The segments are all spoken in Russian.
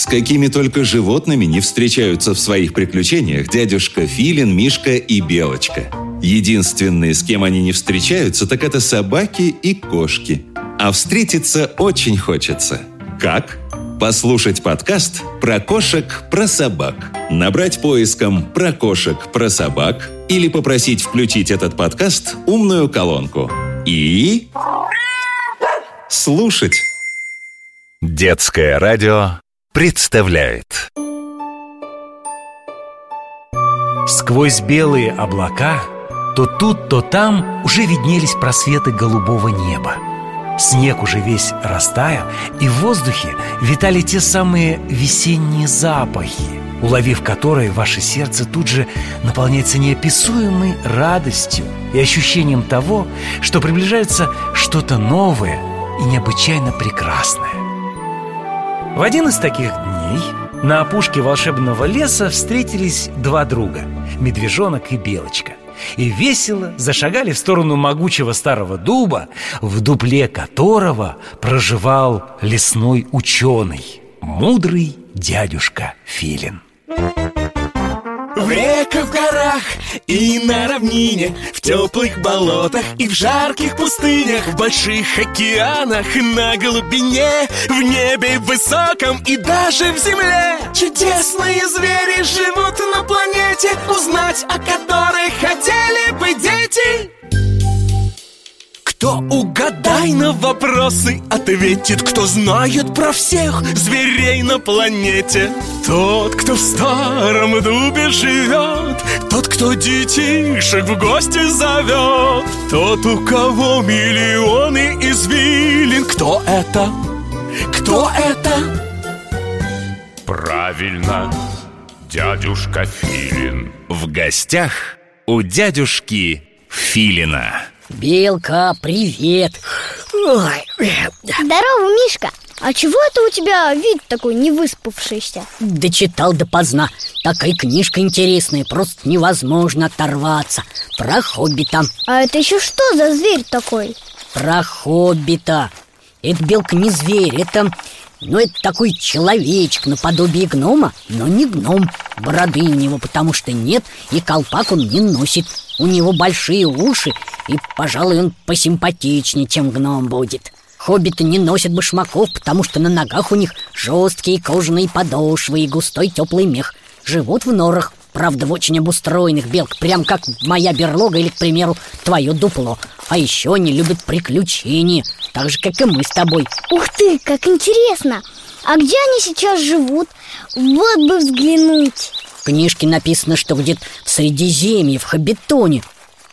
С какими только животными не встречаются в своих приключениях дядюшка Филин, Мишка и Белочка. Единственные, с кем они не встречаются, так это собаки и кошки. А встретиться очень хочется. Как? Послушать подкаст про кошек, про собак. Набрать поиском «Про кошек, про собак» или попросить включить этот подкаст умную колонку. И... Слушать. Детское радио представляет Сквозь белые облака То тут, то там уже виднелись просветы голубого неба Снег уже весь растаял, и в воздухе витали те самые весенние запахи, уловив которые ваше сердце тут же наполняется неописуемой радостью и ощущением того, что приближается что-то новое и необычайно прекрасное. В один из таких дней на опушке волшебного леса встретились два друга – медвежонок и белочка – и весело зашагали в сторону могучего старого дуба, в дупле которого проживал лесной ученый, мудрый дядюшка Филин. В реках, в горах и на равнине В теплых болотах и в жарких пустынях В больших океанах, на глубине В небе высоком и даже в земле. Чудесные звери живут на планете Узнать о которых хотели бы дети кто угадай на вопросы ответит Кто знает про всех зверей на планете. Тот, кто в старом дубе живет Тот, кто детишек в гости зовет. Тот, у кого миллионы извилин. Кто это? Кто это? Правильно, дядюшка Филин. В гостях у дядюшки Филина Белка, привет. Ой. Здорово, Мишка. А чего это у тебя вид такой невыспавшийся? Дочитал допоздна Такая книжка интересная, просто невозможно оторваться. Про хоббита. А это еще что за зверь такой? Про хоббита. Это белка не зверь, это... Ну, это такой человечек наподобие гнома, но не гном Бороды у него потому что нет, и колпак он не носит У него большие уши и, пожалуй, он посимпатичнее, чем гном будет. Хоббиты не носят башмаков, потому что на ногах у них жесткие кожаные подошвы и густой теплый мех. Живут в норах, правда, в очень обустроенных белк Прям как моя берлога или, к примеру, твое дупло. А еще они любят приключения, так же, как и мы с тобой. Ух ты, как интересно! А где они сейчас живут? Вот бы взглянуть книжке написано, что где-то в Средиземье, в Хоббитоне.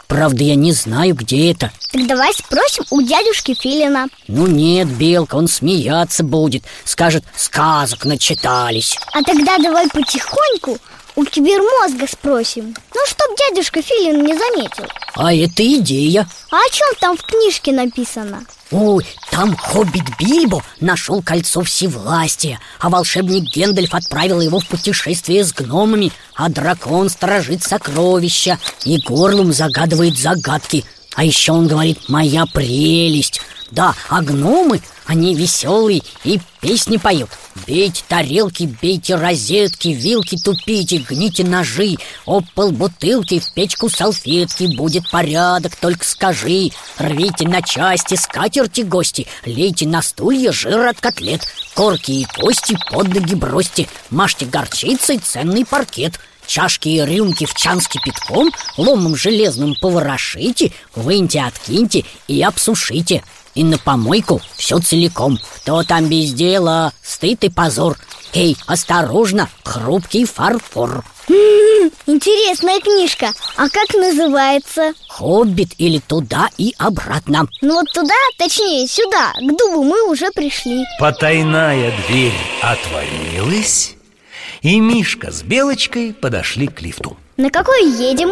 Правда, я не знаю, где это. Так давай спросим у дядюшки Филина. Ну нет, Белка, он смеяться будет Скажет, сказок начитались. А тогда давай потихоньку у кибермозга спросим. Ну, чтоб дядюшка Филин не заметил. А это идея. А о чем там в книжке написано? Ой, там хоббит Бильбо нашел кольцо всевластия А волшебник Гендальф отправил его в путешествие с гномами А дракон сторожит сокровища И горлом загадывает загадки. А еще он говорит «Моя прелесть» Да, а гномы, они веселые и песни поют. Бейте тарелки, бейте розетки, вилки тупите, гните ножи. Об пол бутылки, в печку салфетки Будет порядок, только скажи. Рвите на части скатерти гости Лейте на стулья жир от котлет. Корки и кости под ноги бросьте Мажьте горчицей ценный паркет. Чашки и рюмки в чан с кипятком Ломом железным поворошите Выньте, откиньте и обсушите и на помойку все целиком. Кто там без дела? Стыд и позор. Эй, осторожно, хрупкий фарфор. Интересная книжка. А как называется? Хоббит или туда и обратно Ну вот туда, точнее сюда К дубу мы уже пришли. Потайная дверь отворилась И Мишка с Белочкой подошли к лифту. На какой едем?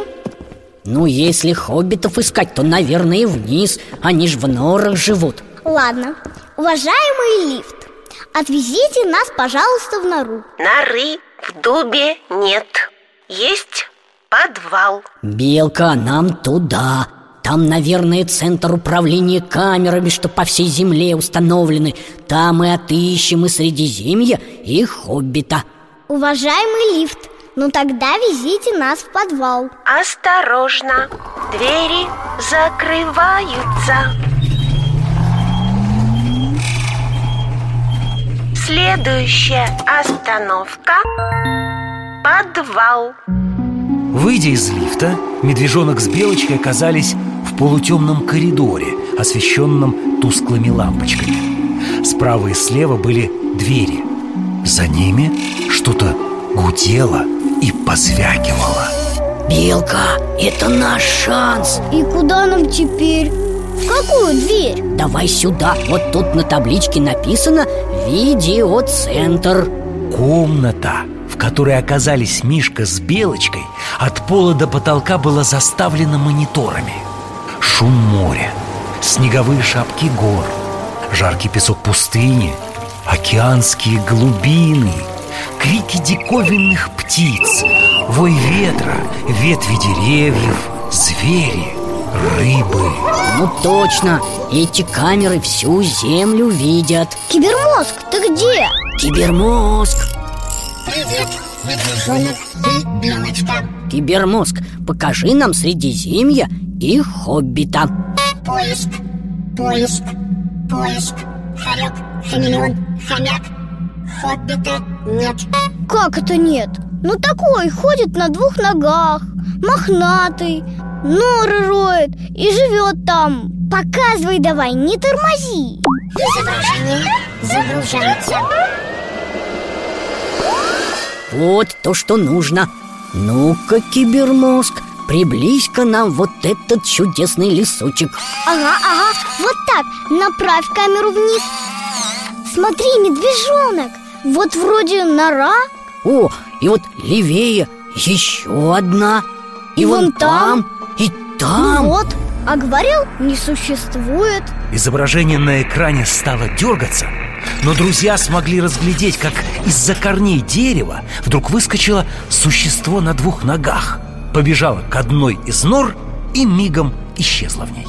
Ну, если хоббитов искать, то, наверное, вниз. Они ж в норах живут. Ладно, уважаемый лифт Отвезите нас, пожалуйста, в нору. Норы в дубе нет. Есть подвал. Белка, нам туда. Там, наверное, центр управления камерами, что по всей земле установлены. Там и отыщем и Средиземье, и Хоббита. Уважаемый лифт, ну тогда везите нас в подвал Осторожно, двери закрываются Следующая остановка – подвал Выйдя из лифта, медвежонок с белочкой оказались в полутемном коридоре, освещенном тусклыми лампочками. Справа и слева были двери. За ними что-то гудело и позвякивало. Белка, это наш шанс И куда нам теперь? В какую дверь? Давай сюда, вот тут на табличке написано «Видеоцентр» Комната, в которой оказались Мишка с Белочкой, от пола до потолка была заставлена мониторами. Шум моря, снеговые шапки гор, жаркий песок пустыни, океанские глубины, крики диковинных птиц, вой ветра, ветви деревьев, звери, рыбы. Ну точно, эти камеры всю землю видят. Кибермозг, ты где? Кибермозг. Кибермозг, покажи нам Средиземье и Хоббита. Поиск, поиск, поиск. Хорек, хамелеон, хомяк Хоббита нет. Как это нет? Ну такой, ходит на двух ногах Мохнатый Норы роет и живет там. Показывай давай, не тормози. Изображение загружается. Вот то, что нужно. Ну-ка, Кибермозг, приблизь-ка нам вот этот чудесный лесочек. Ага, ага, вот так, направь камеру вниз. Смотри, медвежонок Вот вроде нора. О, и вот левее еще одна. И, И вон вон там. там, и Ну там вот, а говорил, не существует. Изображение на экране стало дергаться, но друзья смогли разглядеть, как из-за корней дерева вдруг выскочило существо на двух ногах, побежало к одной из нор и мигом исчезло в ней.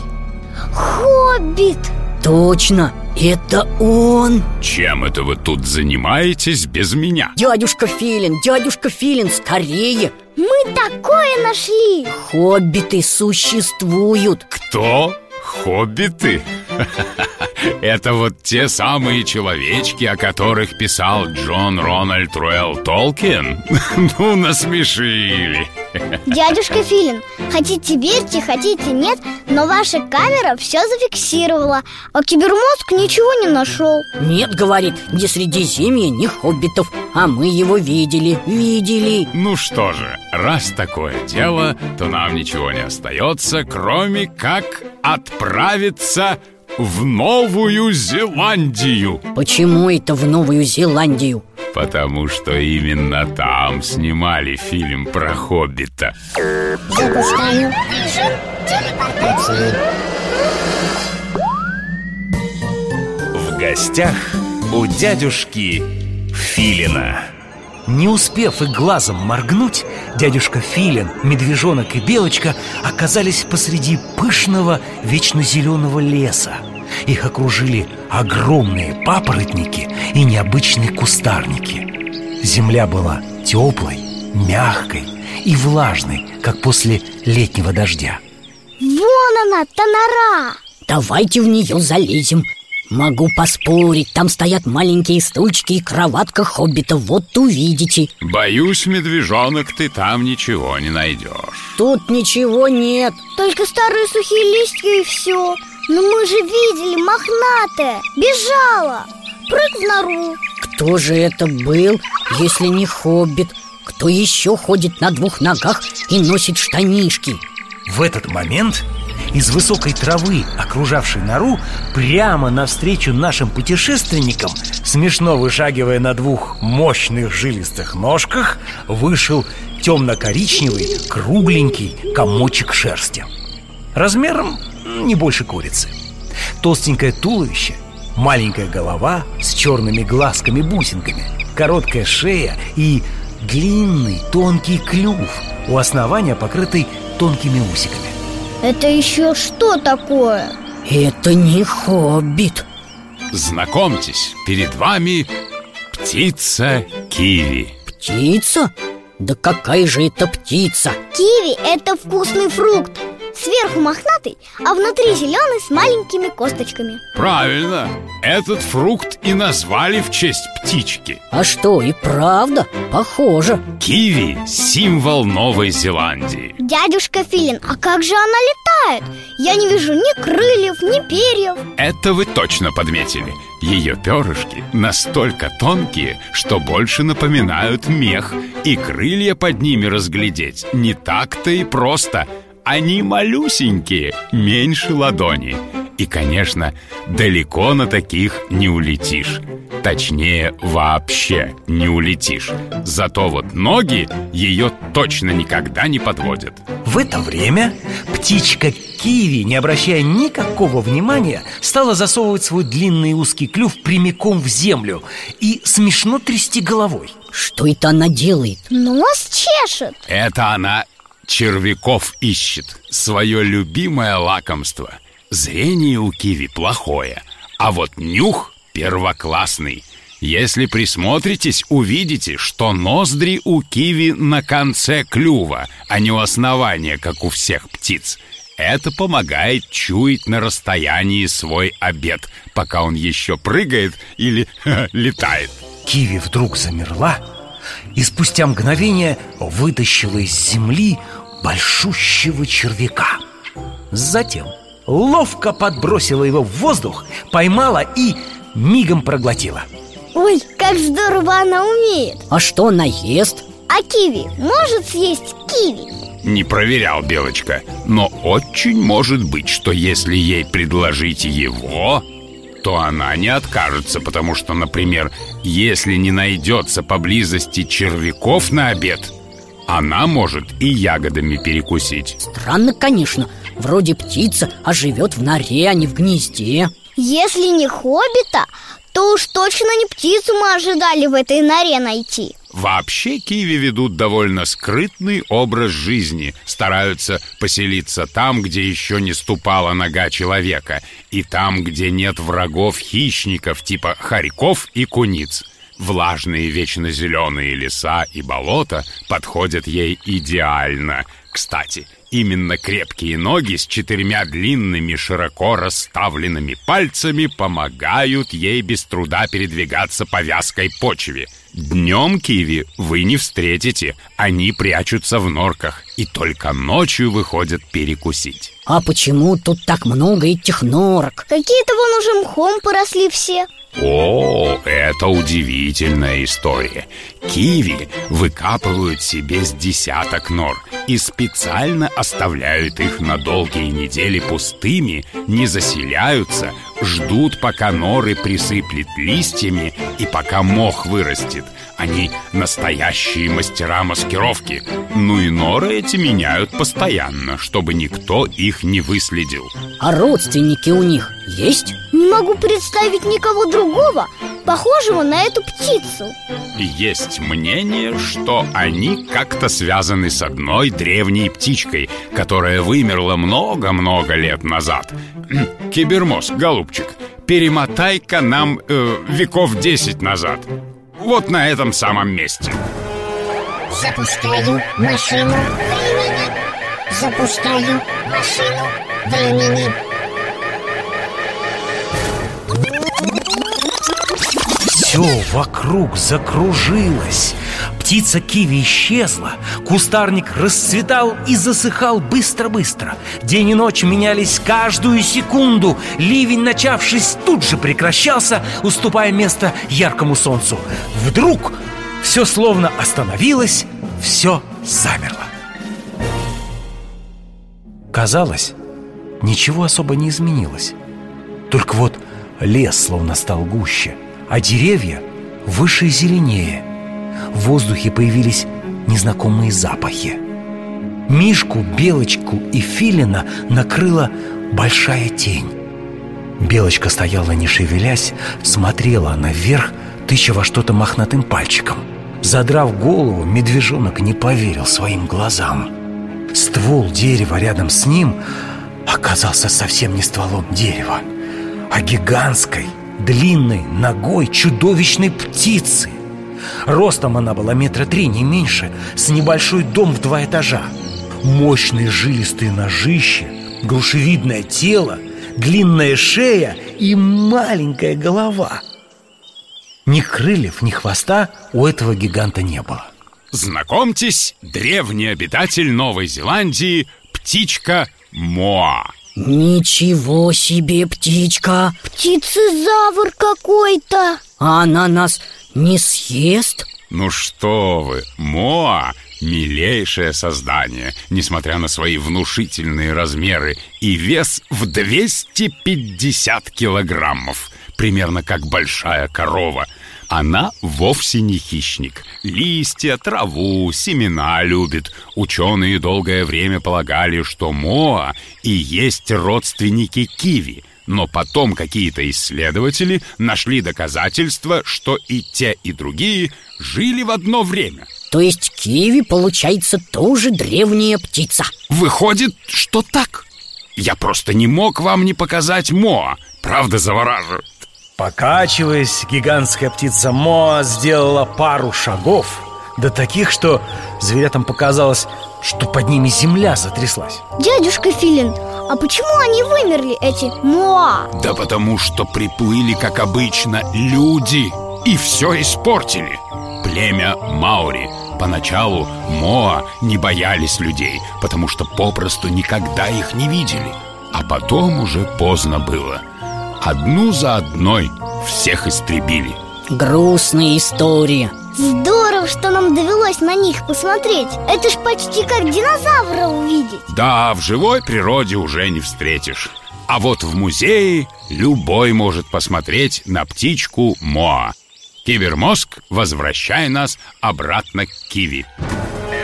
Хоббит Точно, это он Чем это вы тут занимаетесь без меня? Дядюшка Филин, дядюшка Филин, скорее Мы такое нашли Хоббиты существуют Кто? Хоббиты? Это вот те самые человечки, о которых писал Джон Рональд Руэлл Толкин? Ну, насмешили. Дядюшка Филин, хотите верьте, хотите нет Но ваша камера все зафиксировала А кибермозг ничего не нашел Нет, говорит, ни Средиземья, ни хоббитов А мы его видели, видели. Ну что же, раз такое дело, то нам ничего не остается, кроме как отправиться в Новую Зеландию Почему это в Новую Зеландию? Потому что именно там снимали фильм про Хоббита Запускаю режим телепортации В гостях у дядюшки Филина. Не успев и глазом моргнуть, дядюшка Филин, медвежонок и белочка оказались посреди пышного вечно зеленого леса. Их окружили огромные папоротники и необычные кустарники. Земля была теплой, мягкой и влажной, как после летнего дождя. Вон она, та нора! Давайте в нее залезем. Могу поспорить, там стоят маленькие стульчики и кроватка хоббита. Вот увидите. Боюсь, медвежонок, ты там ничего не найдешь. Тут ничего нет. Только старые сухие листья и все Но мы же видели мохнатое Бежала Прыг в нору Кто же это был, если не хоббит? Кто еще ходит на двух ногах и носит штанишки? В этот момент из высокой травы, окружавшей нору, прямо навстречу нашим путешественникам, смешно вышагивая на двух мощных жилистых ножках, вышел темно-коричневый, кругленький комочек шерсти. Размером не больше курицы. Толстенькое туловище, маленькая голова с черными глазками-бусинками, короткая шея и длинный тонкий клюв у основания, покрытый тонкими усиками. Это еще что такое? Это не хоббит Знакомьтесь, перед вами птица киви Птица? Да какая же это птица? Киви – это вкусный фрукт Сверху мохнатый, а внутри зеленый с маленькими косточками. Правильно, этот фрукт и назвали в честь птички. А что, и правда? Похоже. Киви – символ Новой Зеландии. Дядюшка Филин, а как же она летает? Я не вижу ни крыльев, ни перьев. Это вы точно подметили. Ее перышки настолько тонкие, что больше напоминают мех И крылья под ними разглядеть не так-то и просто Они малюсенькие, меньше ладони. И, конечно, далеко на таких не улетишь. Точнее, вообще не улетишь. Зато вот ноги ее точно никогда не подводят. В это время птичка Киви, не обращая никакого внимания, стала засовывать свой длинный узкий клюв прямиком в землю и смешно трясти головой. Что это она делает? Нос чешет. Это она червяков ищет Свое любимое лакомство. Зрение у киви плохое А вот нюх первоклассный. Если присмотритесь, увидите, что ноздри у киви на конце клюва А не у основания, как у всех птиц. Это помогает чуять на расстоянии свой обед, пока он еще прыгает или летает. Киви вдруг замерла и спустя мгновение вытащила из земли большущего червяка. Затем ловко подбросила его в воздух, поймала и мигом проглотила. Ой, как здорово она умеет А что она ест? А киви может съесть киви? Не проверял Белочка, но очень может быть, что если ей предложить его, то она не откажется, потому что, например, если не найдется поблизости червяков на обед, она может и ягодами перекусить. Странно, конечно. Вроде птица, а живет в норе, а не в гнезде. Если не хоббита, то уж точно не птицу мы ожидали в этой норе найти Вообще киви ведут довольно скрытный образ жизни Стараются поселиться там, где еще не ступала нога человека И там, где нет врагов-хищников типа хорьков и куниц. Влажные вечно зеленые леса и болота подходят ей идеально. Кстати, именно крепкие ноги с четырьмя длинными широко расставленными пальцами Помогают ей без труда передвигаться по вязкой почве Днем киви вы не встретите, они прячутся в норках И только ночью выходят перекусить А почему тут так много этих норок? Какие-то вон уже мхом поросли все О, это удивительная история. Киви выкапывают себе с десяток нор И специально оставляют их на долгие недели пустыми Не заселяются, ждут, пока норы присыплет листьями И пока мох вырастет. Они настоящие мастера маскировки. Ну и норы эти меняют постоянно Чтобы никто их не выследил. А родственники у них есть? Не могу представить никого другого, похожего на эту птицу Есть мнение, что они как-то связаны с одной древней птичкой, которая вымерла много-много лет назад. Кибермозг, голубчик, перемотай-ка нам э, веков 10 назад. Вот на этом самом месте. Запускаю машину времени. Запускаю машину времени. Все вокруг закружилось. Птица киви исчезла Кустарник расцветал и засыхал быстро-быстро. День и ночь менялись каждую секунду. Ливень, начавшись, тут же прекращался Уступая место яркому солнцу. Вдруг все словно остановилось Все замерло. Казалось, ничего особо не изменилось. Только вот лес словно стал гуще А деревья выше и зеленее. В воздухе появились незнакомые запахи. Мишку, Белочку и Филина накрыла большая тень. Белочка стояла не шевелясь, смотрела наверх, тыча во что-то мохнатым пальчиком. Задрав голову, медвежонок не поверил своим глазам. Ствол дерева рядом с ним оказался совсем не стволом дерева, а гигантской, длинной ногой чудовищной птицы. Ростом она была метра три, не меньше, с небольшой дом в два этажа. Мощные жилистые ножища, грушевидное тело, длинная шея и маленькая голова. Ни крыльев, ни хвоста у этого гиганта не было. Знакомьтесь, древний обитатель Новой Зеландии птичка Моа. Ничего себе птичка Птицезавр какой-то А она нас не съест? Ну что вы, Моа – милейшее создание, несмотря на свои внушительные размеры и вес в 250 килограммов, примерно как большая корова. Она вовсе не хищник. Листья, траву, семена любит. Ученые долгое время полагали, что Моа и есть родственники киви – но потом какие-то исследователи нашли доказательства, что и те, и другие жили в одно время. То есть киви, получается, тоже древняя птица Выходит, что так. Я просто не мог вам не показать Моа. Правда завораживает. Покачиваясь, гигантская птица Моа сделала пару шагов До таких, что зверятам показалось, что под ними земля затряслась Дядюшка Филин, а почему они вымерли, эти Моа? Да потому что приплыли, как обычно, люди и все испортили. Племя Маури. Поначалу Моа не боялись людей, потому что попросту никогда их не видели. А потом уже поздно было. Одну за одной всех истребили. Грустная история Здорово, что нам довелось на них посмотреть Это ж почти как динозавра увидеть Да, в живой природе уже не встретишь. А вот в музее любой может посмотреть на птичку Моа. Кибермозг, возвращай нас обратно к Киви.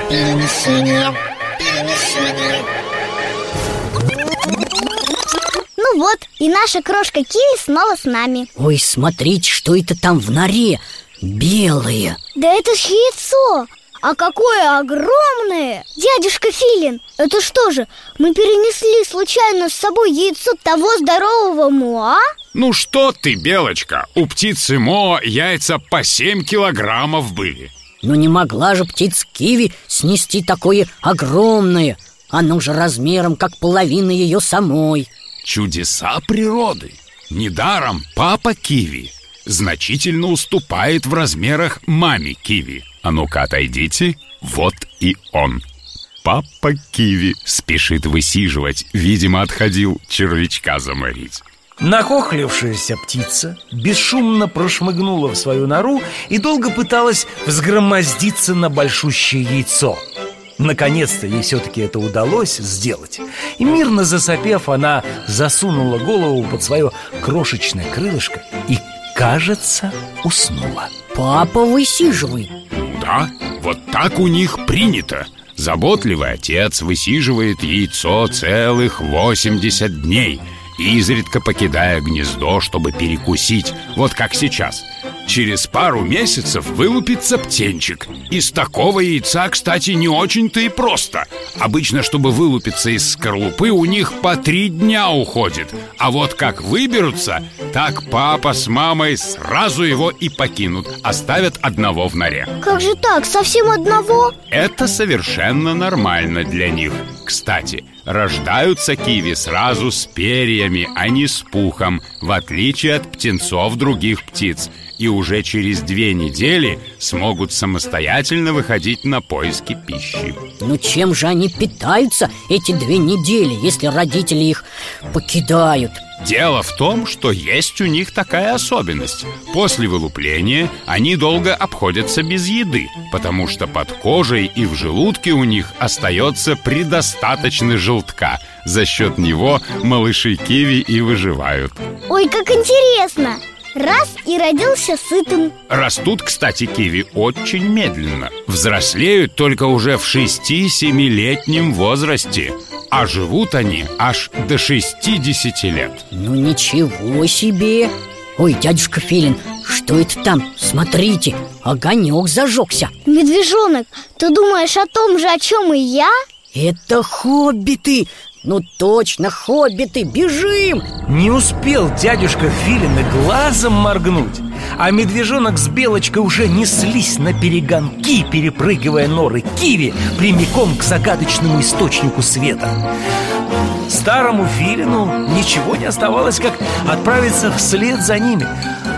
Перемещение. Перемещение. Ну вот, и наша крошка Киви снова с нами Ой, смотрите, что это там в норе Белое Да это ж яйцо А какое огромное! Дядюшка Филин, это что же, мы перенесли случайно с собой яйцо того здорового Муа? Ну что ты, Белочка, у птицы Моа яйца по 7 килограммов были. Но не могла же птица киви снести такое огромное Оно же размером, как половина ее самой Чудеса природы. Недаром папа Киви значительно уступает в размерах маме Киви. А ну-ка отойдите, вот и он. Папа Киви спешит высиживать, видимо, отходил червячка заморить. Нахохлившаяся птица бесшумно прошмыгнула в свою нору и долго пыталась взгромоздиться на большущее яйцо. Наконец-то ей все-таки это удалось сделать И мирно засопев, она засунула голову под свое крошечное крылышко И, кажется, уснула Папа высиживай Да, вот так у них принято. Заботливый отец высиживает яйцо целых 80 дней, изредка покидая гнездо, чтобы перекусить, вот как сейчас. Через пару месяцев вылупится птенчик. Из такого яйца, кстати, не очень-то и просто. Обычно, чтобы вылупиться из скорлупы, у них по три дня уходит. А вот как выберутся, так папа с мамой сразу его и покинут, оставят одного в норе. Как же так, совсем одного? Это совершенно нормально для них. Кстати, рождаются киви сразу с перьями, а не с пухом, в отличие от птенцов других птиц. И уже через две недели смогут самостоятельно выходить на поиски пищи. Ну чем же они питаются эти две недели, если родители их покидают? Дело в том, что есть у них такая особенность. После вылупления они долго обходятся без еды, потому что под кожей и в желудке у них остается предостаточно желтка. За счет него малыши киви и выживают. Ой, как интересно! Раз и родился сытым Растут, кстати, киви очень медленно. Взрослеют только уже в 6-7-летнем возрасте. А живут они аж до 60 лет. Ну ничего себе! Ой, дядюшка Филин, что это там? Смотрите, огонек зажегся Медвежонок, ты думаешь о том же, о чем и я? Это хоббиты! Ну точно, хоббиты, бежим! Не успел дядюшка Филин глазом моргнуть А медвежонок с белочкой уже неслись на перегонки Перепрыгивая норы киви Прямиком к загадочному источнику света. Старому Филину ничего не оставалось, как отправиться вслед за ними.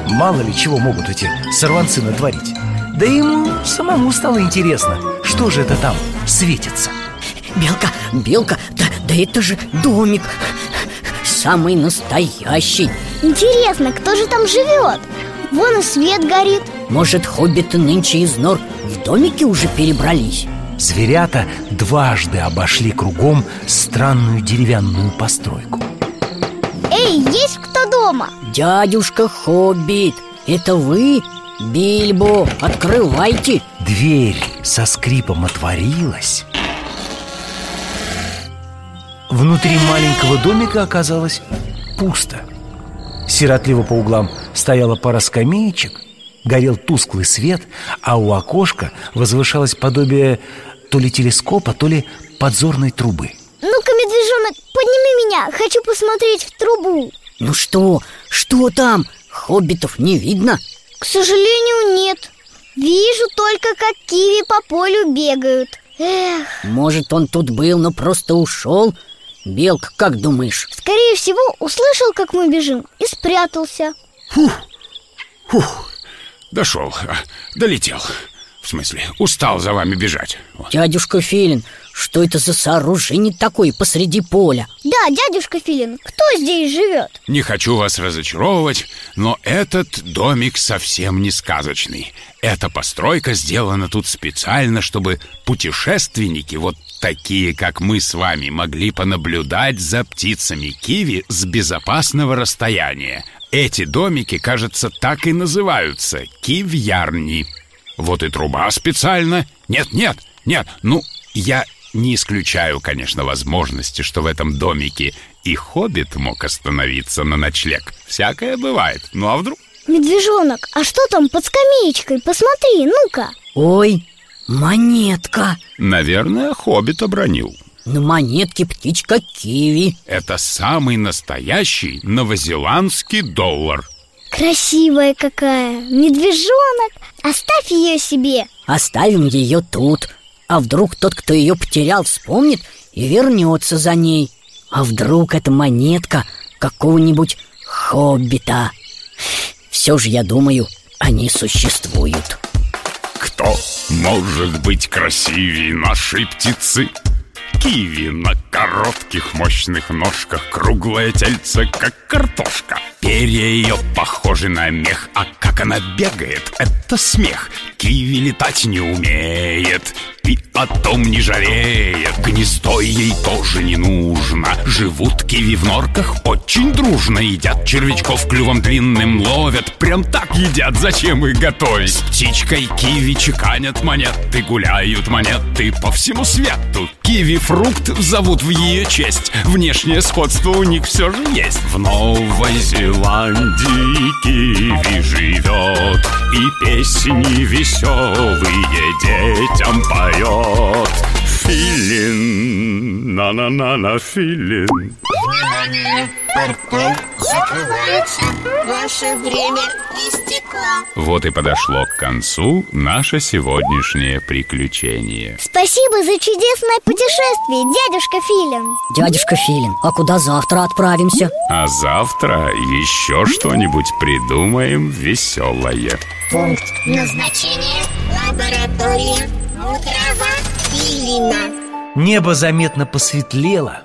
Мало ли чего могут эти сорванцы натворить. Да ему самому стало интересно, что же это там светится. Белка, белка, да, да это же домик Самый настоящий Интересно, кто же там живет? Вон и свет горит Может, хоббиты нынче из нор в домике уже перебрались? Зверята дважды обошли кругом странную деревянную постройку Эй, есть кто дома? Дядюшка Хоббит, это вы? Бильбо, открывайте Дверь со скрипом отворилась Внутри маленького домика оказалось пусто Сиротливо по углам стояла пара скамеечек Горел тусклый свет, а у окошка возвышалось подобие то ли телескопа, то ли подзорной трубы Ну-ка, медвежонок, подними меня, хочу посмотреть в трубу Ну что, что там? Хоббитов не видно? К сожалению, нет Вижу только, как киви по полю бегают Эх, Может, он тут был, но просто ушел? Белка, как думаешь? скорее всего, услышал, как мы бежим и спрятался. Фух, дошел, а, долетел В смысле, устал за вами бежать Вот. Дядюшка Филин, что это за сооружение такое посреди поля? Да, дядюшка Филин, кто здесь живет? Не хочу вас разочаровывать, но этот домик совсем не сказочный Эта постройка сделана тут специально, чтобы путешественники, вот такие, как мы с вами, могли понаблюдать за птицами киви с безопасного расстояния Эти домики, кажется, так и называются – кивьярни Вот и труба специально Нет, нет, нет, ну, я не исключаю, конечно, возможности, что в этом домике и хоббит мог остановиться на ночлег. Всякое бывает. Ну а вдруг? Медвежонок, а что там под скамеечкой? Посмотри, ну-ка Ой, монетка Наверное, хоббит обронил. На монетке птичка киви Это самый настоящий новозеландский доллар. Красивая какая Медвежонок, оставь ее себе. Оставим ее тут. А вдруг тот, кто ее потерял, вспомнит и вернется за ней? А вдруг это монетка какого-нибудь хоббита? Все же, я думаю, они существуют. Кто может быть красивее нашей птицы? Киви на коротких мощных ножках Круглое тельце, как картошка. Перья ее похожи на мех А как она бегает, это смех. Киви летать не умеет И о том не жалеет. Гнездо ей тоже не нужно. Живут киви в норках очень дружно Едят. Червячков клювом длинным ловят Прям так едят, зачем их готовить? С птичкой киви чеканят монеты Гуляют монеты по всему свету Киви фрукт зовут в ее честь. Внешнее сходство у них все же есть. В Новой Зеландии киви живет И песни веселые детям поет Филин, на-на-на-на, филин Внимание! Портал закрывается. Ваше время истекло. Вот и подошло к концу наше сегодняшнее приключение Спасибо за чудесное путешествие, дядюшка Филин Дядюшка Филин, а куда завтра отправимся? А завтра еще что-нибудь придумаем веселое Пункт назначения. Лаборатория. Трава Филина. Небо заметно посветлело,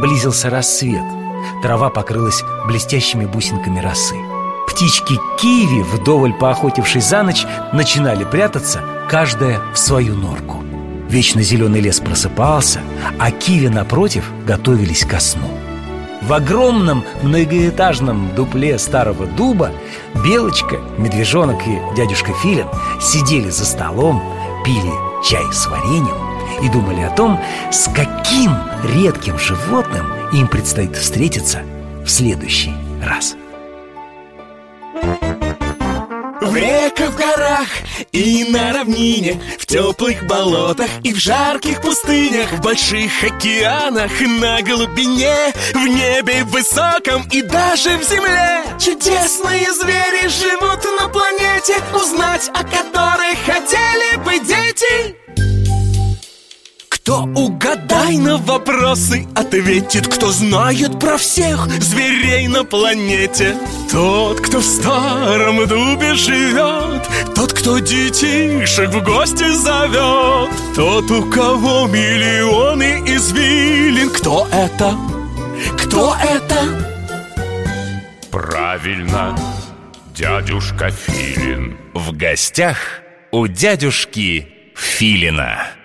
близился рассвет. Трава покрылась блестящими бусинками росы. Птички киви, вдоволь поохотившись за ночь, начинали прятаться, каждая в свою норку. Вечно зеленый лес просыпался, а киви напротив готовились ко сну. В огромном многоэтажном дупле старого дуба Белочка, Медвежонок и дядюшка Филин сидели за столом, пили чай с вареньем и думали о том, с каким редким животным им предстоит встретиться в следующий раз. В реках, в горах и на равнине В теплых болотах и в жарких пустынях В больших океанах, на глубине В небе высоком и даже в земле Чудесные звери живут на планете Узнать о которых хотели бы дети кто угадай на вопросы ответит Кто знает про всех зверей на планете. Тот, кто в старом дубе живет Тот, кто детишек в гости зовет. Тот, у кого миллионы извилин. Кто это? Кто это? Правильно, дядюшка Филин. В гостях у дядюшки Филина